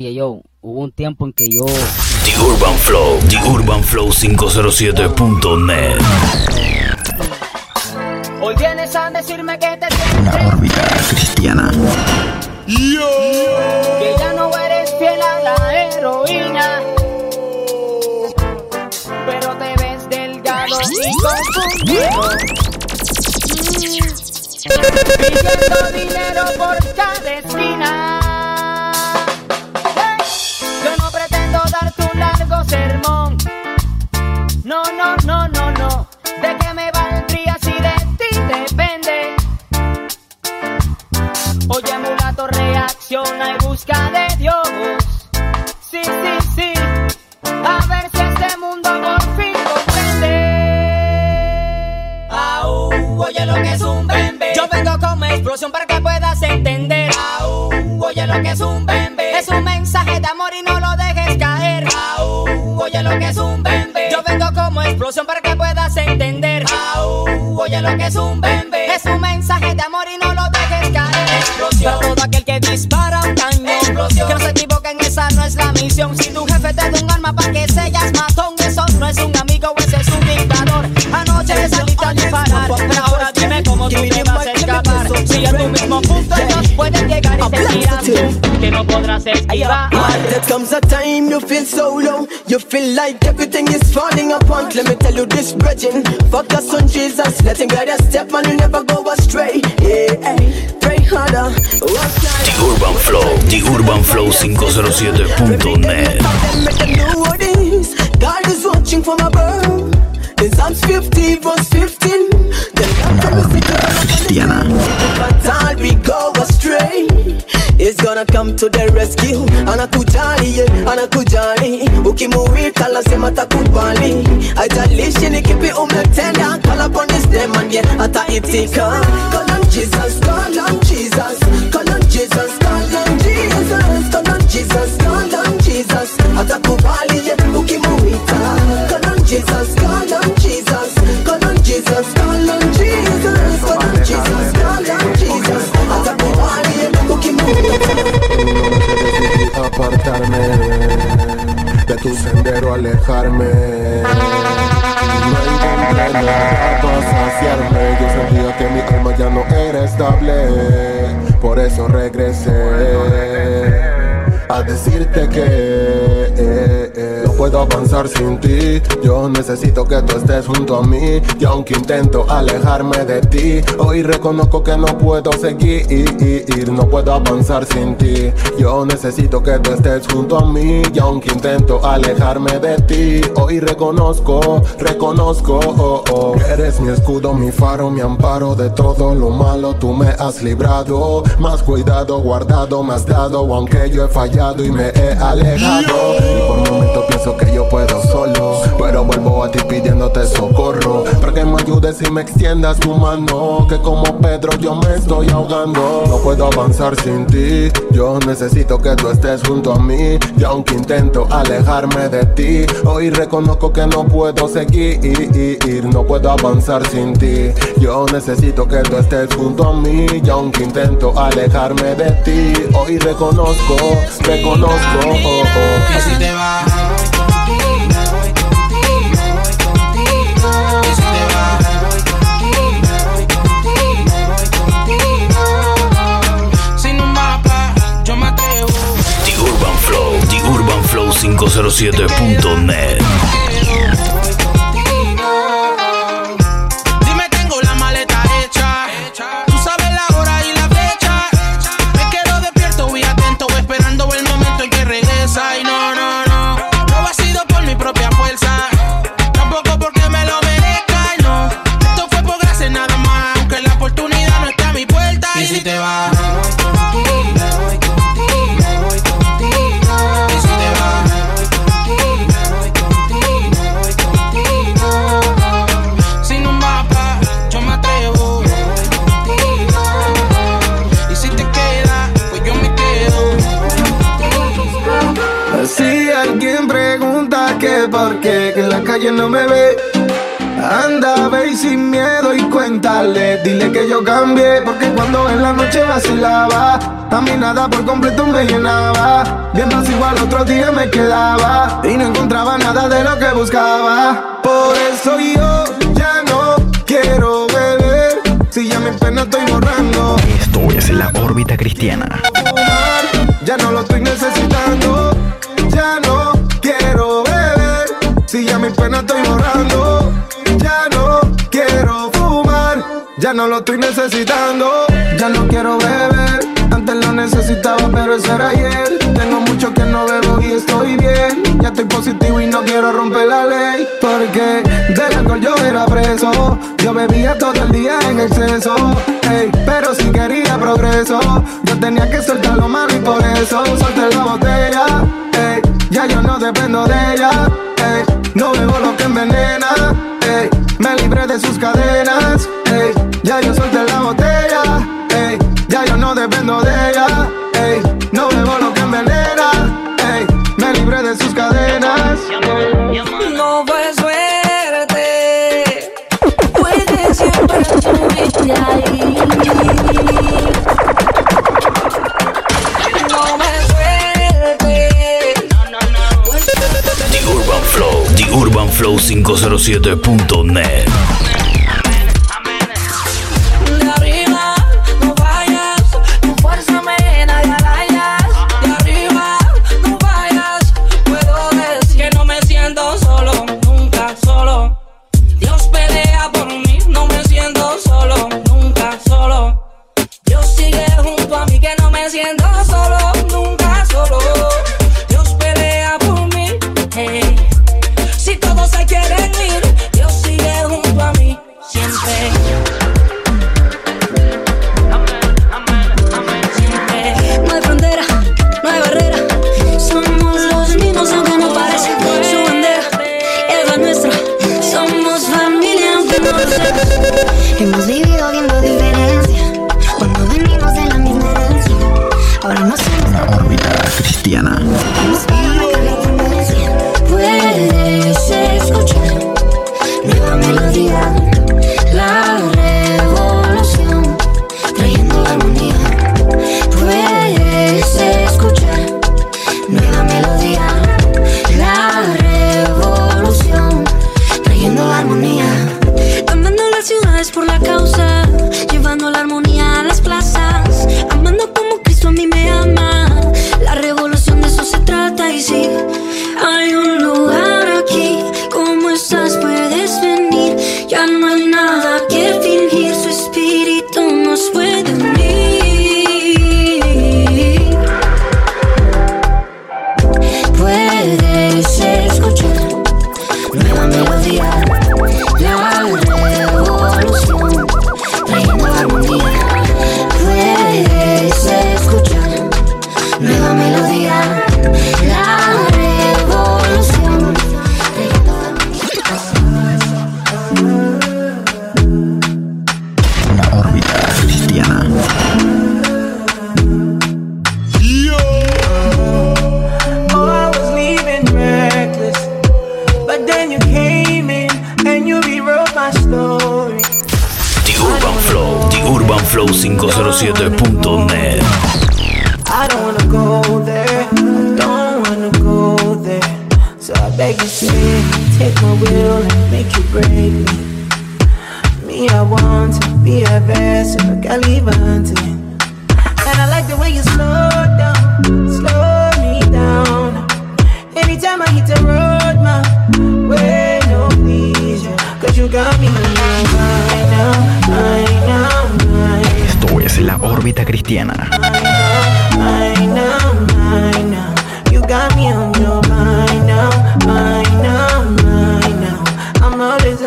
Oye, yo, hubo un tiempo en que yo. The Urban Flow, The Urban Flow 507.net. Hoy vienes a decirme que te Una órbita cristiana. que ya no eres fiel a la heroína. Pero te ves delgado y confundido. Mm. Pidiendo dinero por cada esquina. Explosión para que puedas entender. Au, oye lo que es un bembe. Es un mensaje de amor y no lo dejes caer. Au, oye lo que es un bembe. Yo vengo como explosión para que puedas entender. Au, oye lo que es un bembe. Es un mensaje de amor y no lo dejes caer. Explosión. Para todo aquel que dispara un cañón. Explosión. Que no se equivoquen, esa no es la misión. Si tu jefe te da un arma para que sellas matón, eso no es un amigo, ese es un dictador. Anoche saliste a disparar, pero ahora dime cómo tú te vas a que no podrás esquivar. There comes a time you feel so low, you feel like everything is falling apart. Let me tell you this, brethren, focus on Jesus, let Him guide your step and you never go astray. Yeah, pray harder, The. Urban Flow, The Urban Flow 507.net. Make them know what it is. God is watching from above. In Psalms 50 verse 15, then God promised it to Cristiana. Gonna come to the rescue. Anakujali, yeah, anakujali. Ukimuita lazima takubali. Haijalishi ni kipi umetenda, call upon his name and yeah, ataitika. Alejarme. No encontré nada para saciarme. Yo sentía que mi alma ya no era estable. Por eso regresé a decirte que eh, eh, no puedo avanzar sin ti. Yo necesito que tú estés junto a mí. Y aunque intento alejarme de ti, hoy reconozco que no puedo seguir. No puedo avanzar sin ti. Yo necesito que tú estés junto a mí. Y aunque intento alejarme de ti, hoy reconozco, reconozco oh, oh, eres mi escudo, mi faro, mi amparo de todo lo malo. Tú me has librado, más cuidado, guardado, me has dado. Aunque yo he fallado y me he alejado. Y por momentos pienso que yo puedo solo. Pero vuelvo a ti pidiéndote socorro. Para que me ayudes y me extiendas tu mano. Que como Pedro yo me estoy ahogando. No puedo avanzar sin ti. Yo necesito que tú estés junto a mí. Y aunque intento alejarme de ti, hoy reconozco que no puedo seguir. No puedo avanzar sin ti. Yo necesito que tú estés junto a mí. Y aunque intento alejarme de ti, hoy reconozco, reconozco. oh, oh. Si te vas, 507.net. no me ve, Anda, ve y sin miedo y cuéntale. Dile que yo cambié, porque cuando en la noche vacilaba, a mí nada por completo me llenaba. Bien más igual otro día me quedaba y no encontraba nada de lo que buscaba. Por eso yo ya no quiero beber. Si ya mi pena estoy borrando. Esto es la órbita cristiana. Pena estoy borrando. Ya no quiero fumar. Ya no lo estoy necesitando. Ya no quiero beber. Antes lo necesitaba, pero eso era ayer. Tengo mucho que no bebo y estoy bien. Ya estoy positivo y no quiero romper la ley. Porque del alcohol yo era preso. Yo bebía todo el día en exceso. ey, pero si quería progreso, yo tenía que soltar lo malo y por eso solté la botella. ey, ya yo no dependo de ella. No bebo lo que envenena. ey, me libré de sus cadenas. ey, ya yo solté la botella. ey, ya yo no dependo de ella. ey, no bebo lo que envenena. ey, me libré de sus cadenas. ey. No 507.net. cristiana.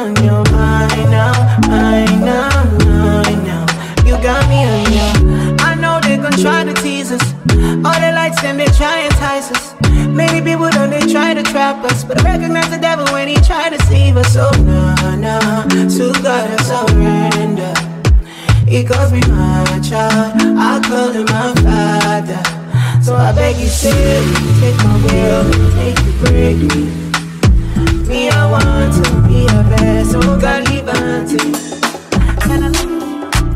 On your mind now, mine now, mine now. You got me on your. I know they gon' try to tease us. All the lights them they try and entice us. Many people don't they try to trap us, but I recognize the devil when he try to deceive us. So nah, nah, to God I surrender. He calls me my child, I call him my father. So I beg you, say, take my will, take you, break me. Me, I want to be a expreso Galibanti.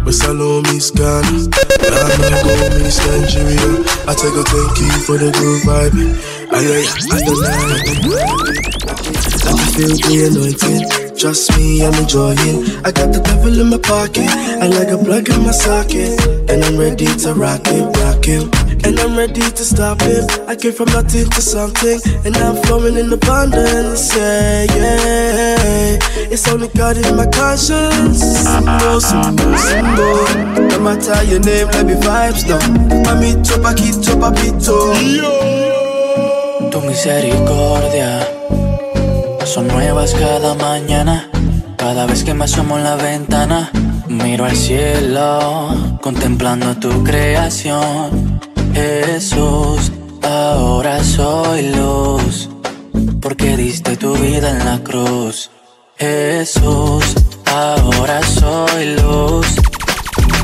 We salo Miss Ghana, Ghana go Miss Nigeria. I take a thank you for the good vibe. Aye, I don't know. I feel the anointing. Trust me, I'm enjoying. I got the devil in my pocket, I like a plug in my socket, and I'm ready to rock it, rock it. And I'm ready to stop it. I came from nothing to something, and I'm flowing in abundance. Yeah, yeah. It's only God in my conscience. Simbo, simbo, simbo. No matter your name, let me vibes now. Mamito, paquito, papito. Tu misericordia son nuevas cada mañana. Cada vez que me asomo en la ventana, miro al cielo, contemplando tu creación. Jesús, ahora soy luz, porque diste tu vida en la cruz. Jesús, ahora soy luz,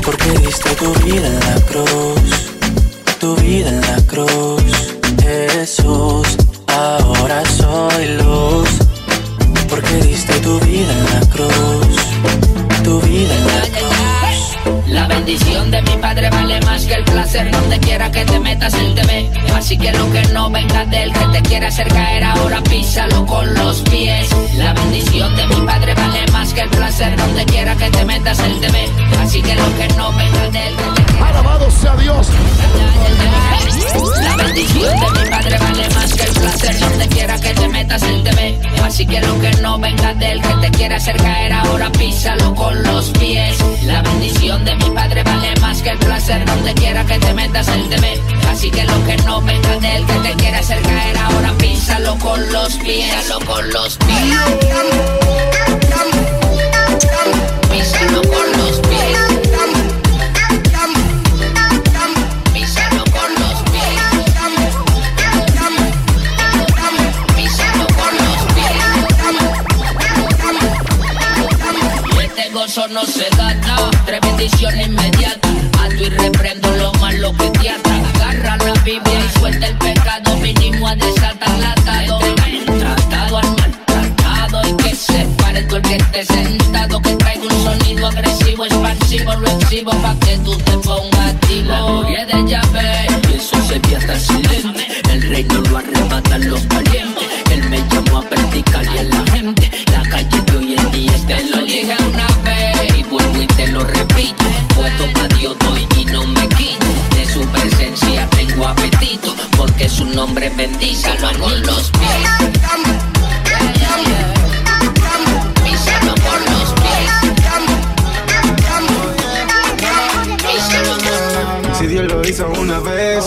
porque diste tu vida en la cruz. Tu vida en la cruz. Jesús, ahora soy luz, porque diste tu vida en la cruz. Tu vida en la cruz. La bendición de mi padre vale más que el placer. Donde quiera que te metas él te ve Así que lo que no venga del que te quiera hacer caer Ahora písalo con los pies. La bendición de mi padre vale más que el placer. Donde quiera que te metas él te ve Así que lo que no venga del que te Alabado sea Dios. La bendición de mi padre vale más que el placer. Donde quiera que te metas él te ve Así que lo que no venga del que te quiera hacer caer Ahora písalo con los pies. La bendición de mi padre vale más que el placer Donde quiera que te metas él te Así que lo que no venga del que te quiera hacer caer Ahora Písalo con los pies. Písalo con los pies no se gana Tres bendiciones inmediatas. Ato y reprendo lo malo que te ata. Agarra la Biblia y suelta el pecado. Vinimos a desatar la atado El tratado al maltratado. Y que se pare todo el que esté sentado. Que traiga un sonido agresivo, expansivo. Lo exhibo pa' que tú te pongas activo. La gloria de Yahvé. Y eso se el silente. El reino lo arrebatan los valientes. Él me llamó a predicar y a la gente. La calle de hoy en día es te lo dije una vez te lo repito Puesto pa' Dios doy y no me quito De su presencia tengo apetito Porque su nombre bendícalo con los pies los pies Si Dios lo hizo una vez,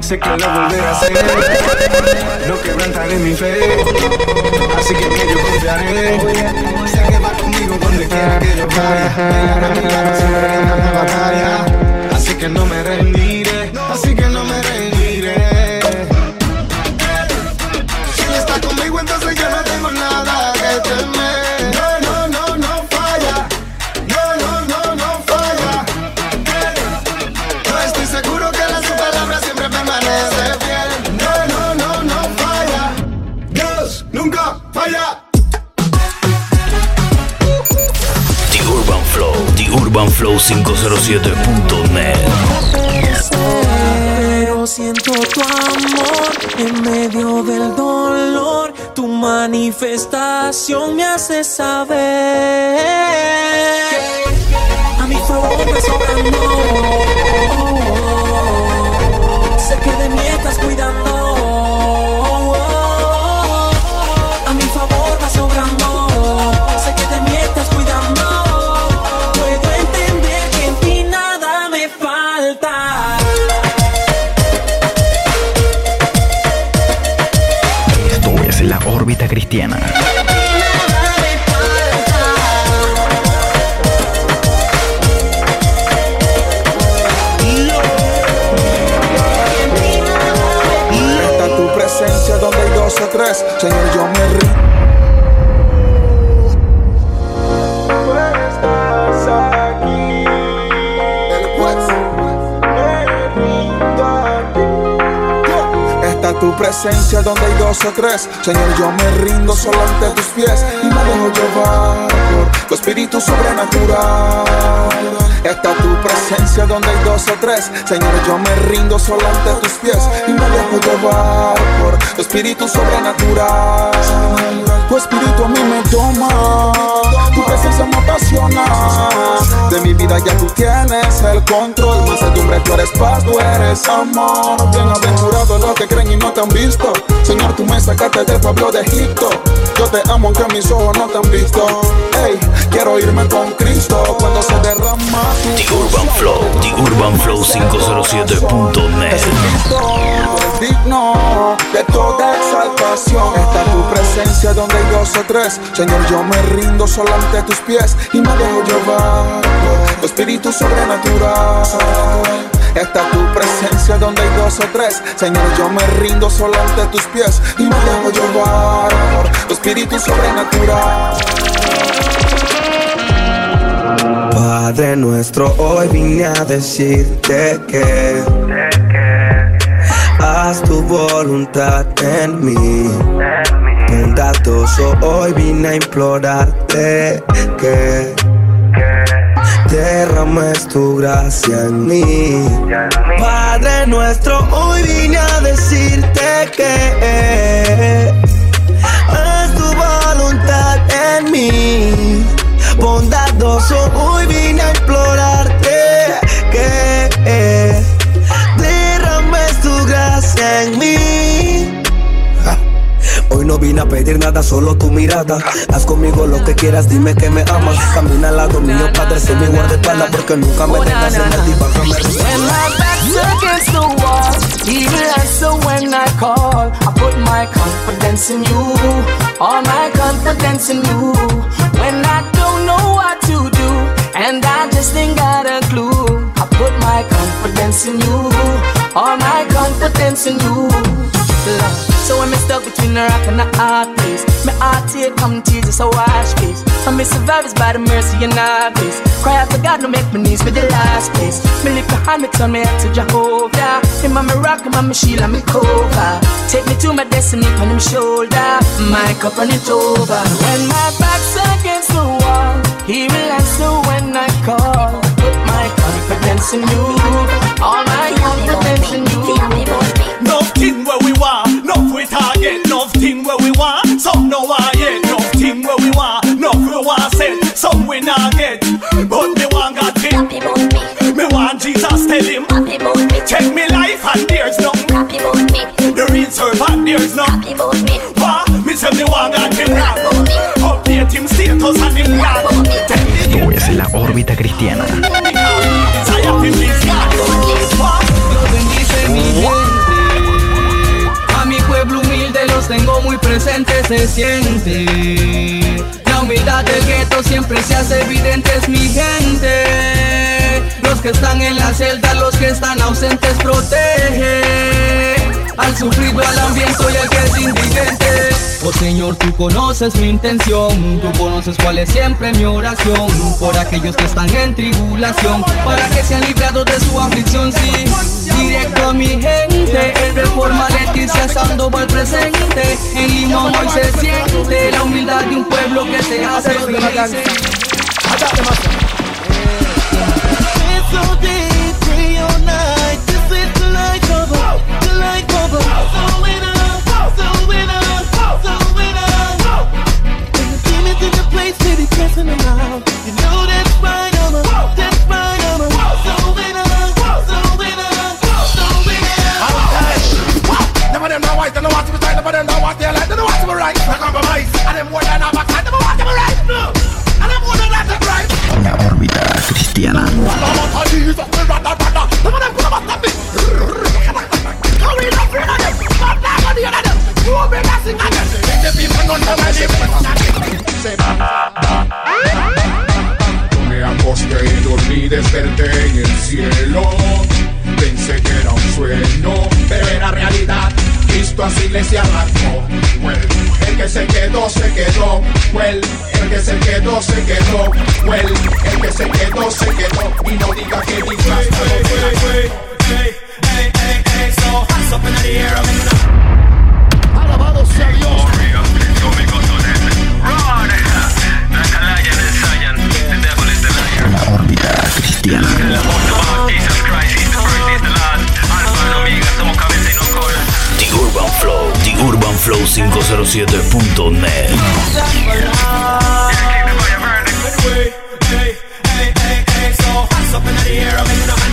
sé que lo volverá a hacer. No quebrantaré mi fe, así que en ello confiaré. Donde quiera que yo vaya. Peleará mi cara siempre en la batalla. Así que no me rendiré, así que no me rendiré. 507.net Pero siento tu amor en medio del dolor. Tu manifestación me hace saber. A mi favor me sobrando. Oh, oh, oh. Sé que de mí estás cuidando. Señor, yo me rindo. Tu presencia donde hay dos o tres. Señor, yo me rindo solo ante tus pies y me dejo llevar por tu espíritu sobrenatural. Está tu presencia donde hay dos o tres. Señor, yo me rindo solo ante tus pies y me dejo llevar por tu espíritu sobrenatural. Tu espíritu a mí me toma, tu presencia me apasiona. De mi vida ya tú tienes el control. Más tú eres paz, tú eres amor. Bienaventurados los que creen y no te han visto. Señor, tú me sacaste del pueblo de Egipto. Yo te amo aunque mis ojos no te han visto. Hey, quiero irme con Cristo cuando se derrama tu The Urban Flow, The Urban Flow 507.net. digno de toda exaltación. Está tu presencia donde hay dos o tres. Señor, yo me rindo solo ante tus pies y me dejo llevar tu espíritu sobrenatural. Está tu presencia donde hay dos o tres. Señor, yo me rindo solo ante tus pies y me dejo llevar tu espíritu sobrenatural. Padre nuestro, hoy vine a decirte que haz tu voluntad en mí. Bondadoso, hoy vine a implorarte que derrames tu gracia en mí. Padre nuestro, hoy vine a decirte que haz tu voluntad en mí. Bondadoso, hoy vine a implorarte no vine a pedir nada, solo tu mirada. Haz conmigo lo que quieras, dime que me amas. Camina al lado mío, Padre, mi guardaespaldas porque nunca me dejas en el diván. When my back's against the wall, will answer when I call. I put my confidence in you, all my confidence in you. When I don't know what to do, and I just ain't got a clue. I put my confidence in you, all my confidence in you. Love. So when me stuck between the rock and the hard place, my heart tear come tears, a wash face. I me survive is by the mercy and grace. Cry out to God, no make me knees for the last place. Me lift my hand, me turn me head to Jehovah. Him and me rock, him and me shield and me cover. Take me to my destiny on him shoulder. My cup run it over. When my back's against the wall, he will answer when I call. Put my confidence in you, all my confidence in you. Nothing where we want, target, nothing where we want, some no want yet, nothing where we want, no we want set, some we not get, but me want God me. want Jesus tell him, take me life and there's no, the real servant there's no, Wah, me. Say me want God him rap, update him status and him rap, Esto es la órbita cristiana. Se siente. La humildad del gueto siempre se hace evidente, es mi gente. Los que están en la celda, los que están ausentes, protege. Al sufrido, al ambiente y al que es indigente. Oh Señor, tú conoces mi intención, tú conoces cuál es siempre mi oración. Por aquellos que están en tribulación, para que sean librados de su aflicción, sí. Directo a mi gente, en Reforma Leticia Sandoval presente, en Limón hoy se siente la humildad de un pueblo que se hace feliz. Light cover. So winner, so winner, so winner. When the demons in the place, they be pressing them out. You know that's right, I'm a, that's right, I'm a. So winner, so winner, so winner. None of them know white, they don't want to be tight, none of them know what they like, they don't want to be right. No compromise, Me acosté y dormí, desperté en el cielo. Pensé que era un sueño, pero era realidad. Cristo a su iglesia arrancó. Well, el que se quedó, se quedó. Well, el que se quedó, se quedó. Well, el que se quedó, se quedó. Y no diga que hey, hey, la órbita cristiana. The Urban Flow, The Urban Flow 507.net. Hey, hey, hey, so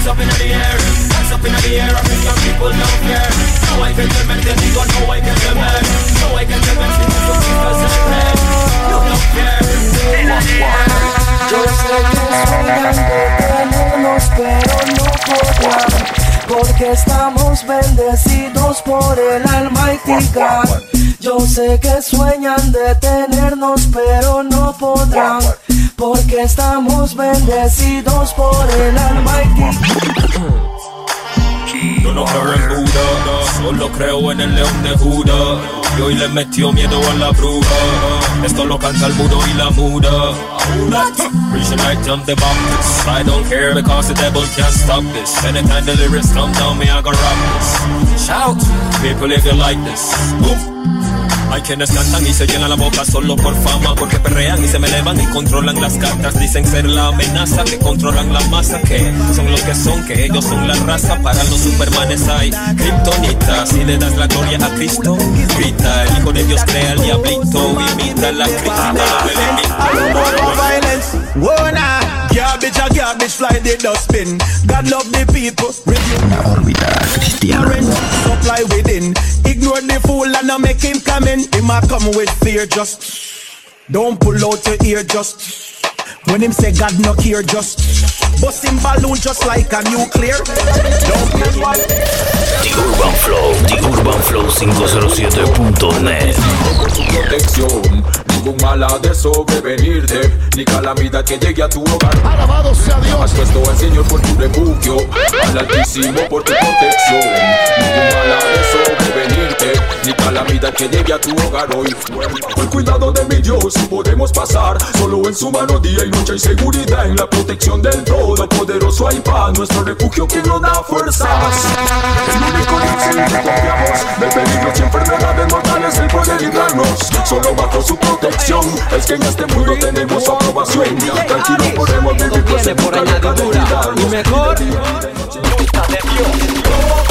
hands up in the air. Hands up in the air, I bring your people down here. No I can tell no I can tell me. No I can tell me, see you so because You don't care. Yo sé que sueñan de tenernos, pero no podrán. Porque estamos bendecidos por el Almighty God. Yo sé que sueñan de tenernos, pero no podrán. Porque estamos bendecidos por el Almighty Yo no creo en Buda, solo creo en el león de Judá. Y hoy le metió miedo a la bruja. Esto lo canta el mudo y la muda. Reaching right on the Baptist. I don't care because the devil can't stop this. Anytime the lyrics come down, me I go rock this. Shout, people if you like this. Hay quienes cantan y se llenan la boca solo por fama Porque perrean y se me elevan y controlan las cartas. Dicen ser la amenaza que controlan la masa Que son los que son, que ellos son la raza. Para los supermanes hay kriptonitas Si le das la gloria a Cristo, grita El hijo de Dios crea el diablito Imita la crítica, No Garbage a garbage fly the dustbin. God love the people. Una órbita cristiana. Supply within. Ignore the fool and not make him come in. Him a come with fear just Don't pull out your ear just When him say God no care just Bust him balloon just like a nuclear. Don't get one. The Urban Flow, The UrbanFlow507.net. protección. Ningún mal ha de sobrevenirte, ni calamidad que llegue a tu hogar. Alabado sea Dios. Has puesto al Señor por tu refugio, al Altísimo por tu protección. Ningún mal ha de sobrevenirte, ni calamidad que llegue a tu hogar hoy. Por cuidado de mi Dios podemos pasar, solo en su mano día y noche hay seguridad en la protección del Todopoderoso hay paz, nuestro refugio que nos da fuerzas. El único en el que confiamos, de peligros y enfermedades mortales Él puede librarnos, solo bajo su protección. Es que en este mundo tenemos aprobación. Tranquilos podemos vivir pues por añadidura y mejor Parisea,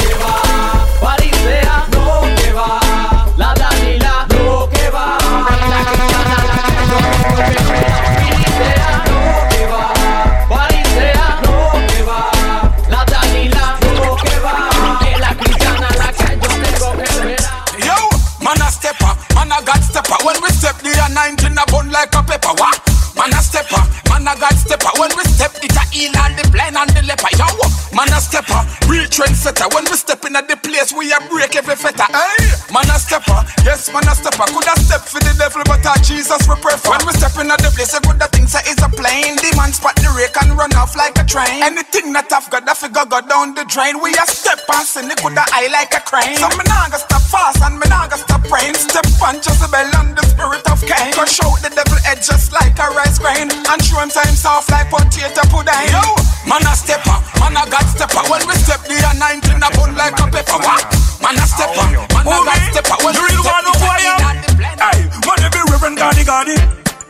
Anything that I've got, the figure go down the drain. We a step and sin it could a eye like a crane. So me nah go stop fast and me nah go stop praying. Step on Jezebel and the spirit of Cain. Go show the devil head just like a rice grain. And show him time soft like potato pudding. Yo, man a stepper, man a god stepper. When we step the anointing a bun like a pepper. What? Man a stepper, man a god stepper. When we step the anointing Hey, man every reverend Gadi Gadi,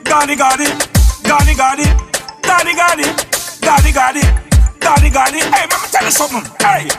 Gadi Gadi, Gadi Gadi, Gadi Gadi, Gadi Gadi. Daddy, Daddy, hey, let me tell you something. Hey,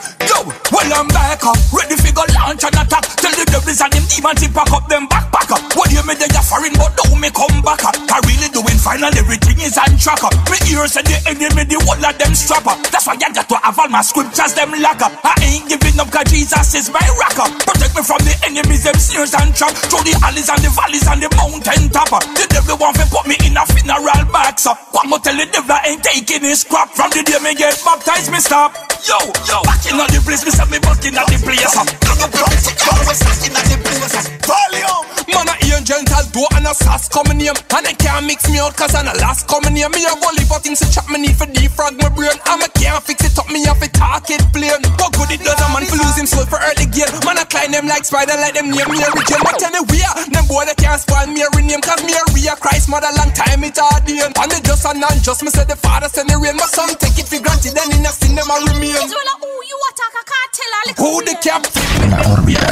well, I'm back up, ready for go launch and attack. Tell the devils and them demons to pack up them backpack up. What you mean they are foreign, but don't me come back up? I really doing fine and everything is on track up. Me ears and the enemy, the whole of them strap up. That's why I got to have all my scriptures, them lock up. I ain't giving up, cause Jesus is my rock up. Protect me from the enemies, them snares and trap. Through the alleys and the valleys and the mountain top up. The devil want to put me in a funeral box up. One more tell the devil I ain't taking his crap. From the day me get baptized, me stop. Yo, yo, back in the place, me say me back in the place. Up. in the place. Volume. Man a angel tell do and a sass coming name And they can't mix me out cause I'm a last coming name Me a go live for things to chop me need for defrag my brain. And I can't fix it up me have to talk it plain. What good it does a man for lose him soul for early gain? Man I climb them like spider like them name me a region But anyway, them boy they can't spoil me a name Cause me a real Christ mother long time it in. And me just and unjust me say the father send the rain. My son take it for granted then in a sin them a remain. Who the captain? Una órbita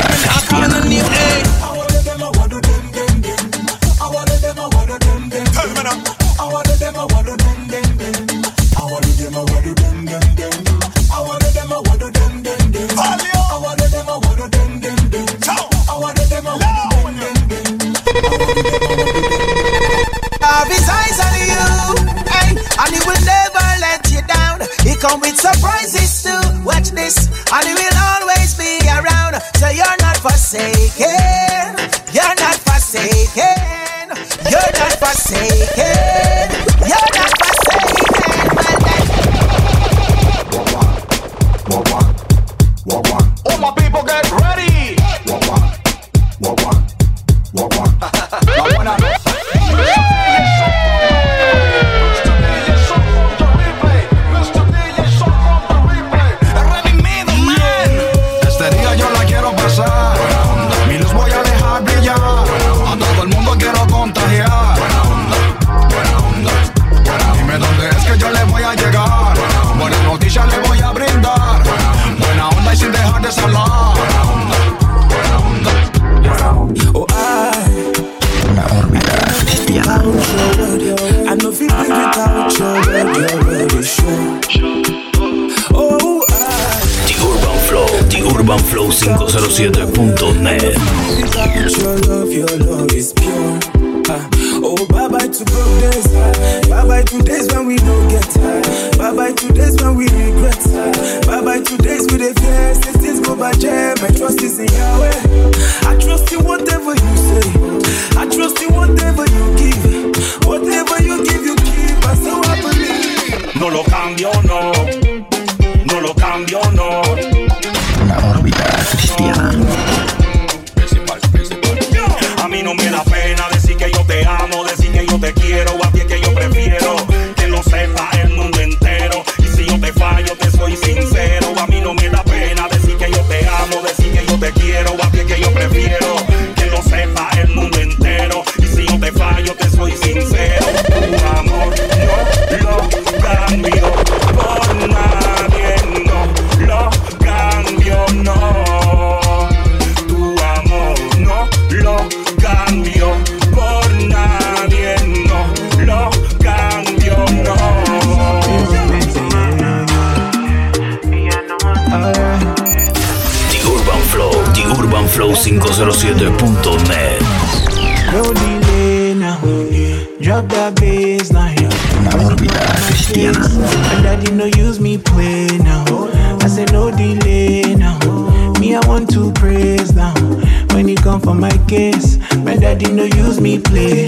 They no use me play.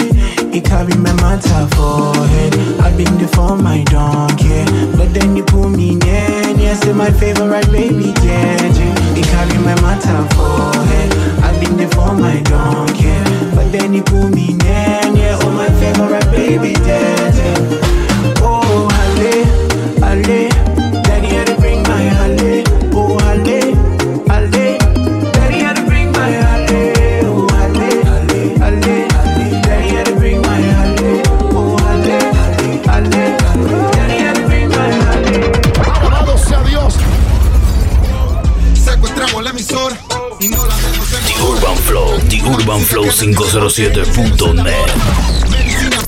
It carry my matter forehead. I've been there for my donkey. But then you pull me near. Yes, in my favorite baby, dead. It carry my matter forehead. I've been there for my donkey. But then you pull me near. Yeah, oh, my favorite baby, dead. UrbanFlow507.net. Medicina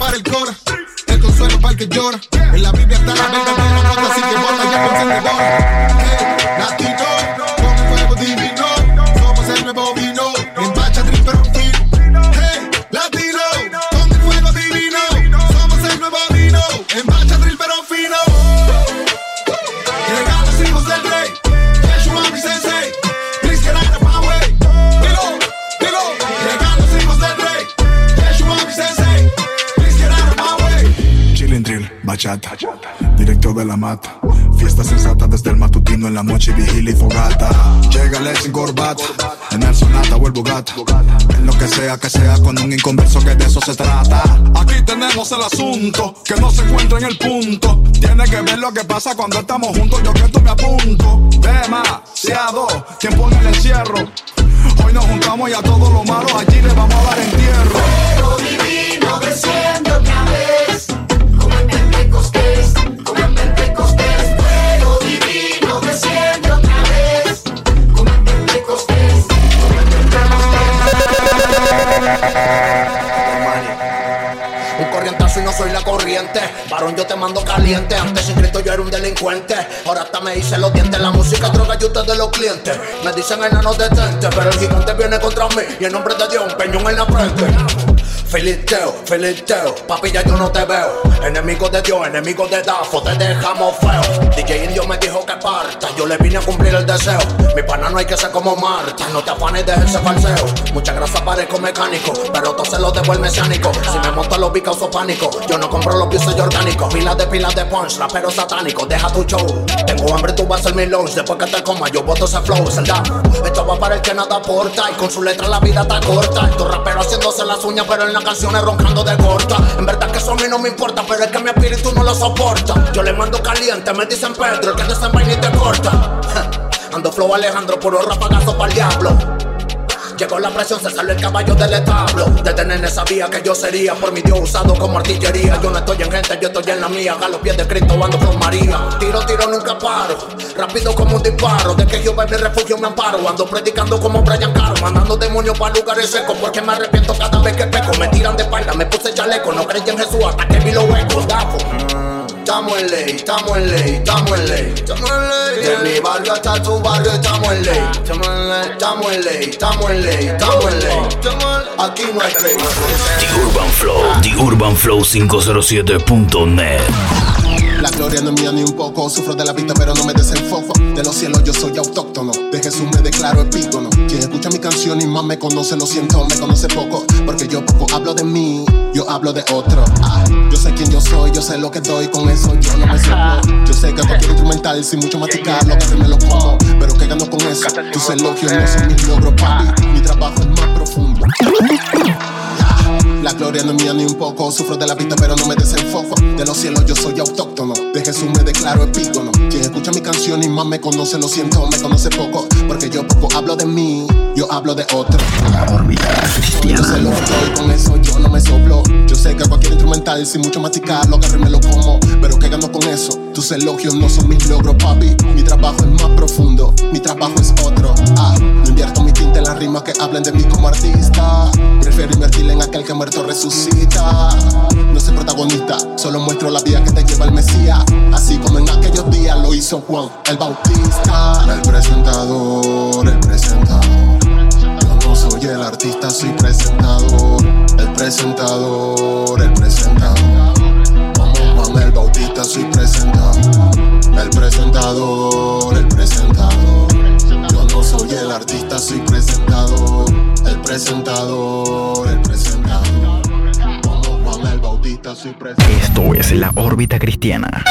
de la mata. Fiesta sensata desde el matutino en la noche, vigila y fogata. Llega sin corbata, en el sonata vuelvo gata. En lo que sea que sea con un inconverso que de eso se trata. Aquí tenemos el asunto, que no se encuentra en el punto. Tiene que ver lo que pasa cuando estamos juntos, yo que tú me apunto. Demasiado tiempo en el encierro. Hoy nos juntamos y a todos los malos allí les vamos a dar entierro. Pero divino desciende valiente. Varón, yo te mando caliente. Antes sin Cristo yo era un delincuente. Ahora hasta me hice los dientes. La música droga y de los clientes. Me dicen enano detente, pero el gigante viene contra mí. Y el nombre de Dios, un peñón en la frente. Filisteo, filisteo, papi ya yo no te veo. Enemigo de Dios, enemigo de Dafo, te dejamos feo. DJ Indio me dijo que parta, yo le vine a cumplir el deseo. Mi pana no hay que ser como Marta, no te afanes de ese falseo. Mucha grasa parezco mecánico, pero todo se lo debo el mesiánico. Si me monto los bicos causo pánico, yo no compro los pisos orgánicos. Pilas de pilas de punch, rapero satánico, deja tu show. Tengo hambre, tú vas a ser mi lunch, después que te coma yo boto ese flow, da. Esto va para el que nada aporta, y con su letra la vida está corta. Estos raperos haciéndose las uñas, pero en las canciones roncando de corta. En verdad que eso a mí no me importa, pero es que mi espíritu no lo soporta. Yo le mando caliente, me dicen Pedro, el que desenvaina y te corta. Ando flow Alejandro, puro rapagazo para el diablo. Llegó la presión, se salió el caballo del establo. Desde nene sabía que yo sería por mi Dios usado como artillería. Yo no estoy en gente, yo estoy en la mía. A los pies de Cristo ando con María. Tiro, tiro, nunca paro. Rápido como un disparo. De que Jehová es mi refugio, me amparo. Ando predicando como Brian Caro. Mandando demonios para lugares secos. Porque me arrepiento cada vez que peco. Me tiran de espalda, me puse chaleco. No creí en Jesús hasta que vi los huecos. Dafo. Estamos en ley, estamos en ley, estamos en ley, estamos en ley. De mi barrio hasta tu barrio estamos en ley, estamos en ley, estamos en ley, estamos en ley, estamos en ley. Aquí no hay ley. The Urban Flow, The Urban Flow 507.net. La gloria no es mía ni un poco, sufro de la vista pero no me desenfoco. De los cielos yo soy autóctono, de Jesús me declaro epígono. Quien escucha mi canción y más me conoce, lo siento, me conoce poco. Porque yo poco hablo de mí, yo hablo de otro. Ah, yo sé quién yo soy, yo sé lo que doy, con eso yo no me soplo. Yo sé que cualquier instrumental sin mucho masticar, lo que me lo como. Pero que gano con eso, tus elogios no son mis logros, papi. Mi trabajo es más profundo. La gloria no es mía ni un poco, sufro de la vista pero no me desenfoco. De los cielos yo soy autóctono, de Jesús me declaro epígono. Quien escucha mi canción y más me conoce, lo siento, me conoce poco. Porque yo poco hablo de mí, yo hablo de otro. La órbita cristiana. Yo sé con eso yo no me soplo. Yo sé que cualquier instrumental sin mucho masticar, lo agarro y me lo como. Pero que gano con eso, tus elogios no son mis logros, papi. Mi trabajo es más profundo, mi trabajo es otro. Ah, no invierto mi tinta en las rimas que hablen de mí como artista. Prefiero invertir en aquel que muerto resucita. No soy protagonista, solo muestro la vía que te lleva el Mesías. Así como en aquellos días lo hizo El Bautista. El presentador, el presentador. Yo no soy el artista, soy presentador. El presentador, el presentador. Como Juan el Bautista, soy presentador. El presentador, el presentador. Yo no soy el artista, soy presentador. El presentador, el presentador. Como Juan el Bautista, soy presentador. Esto es la órbita cristiana.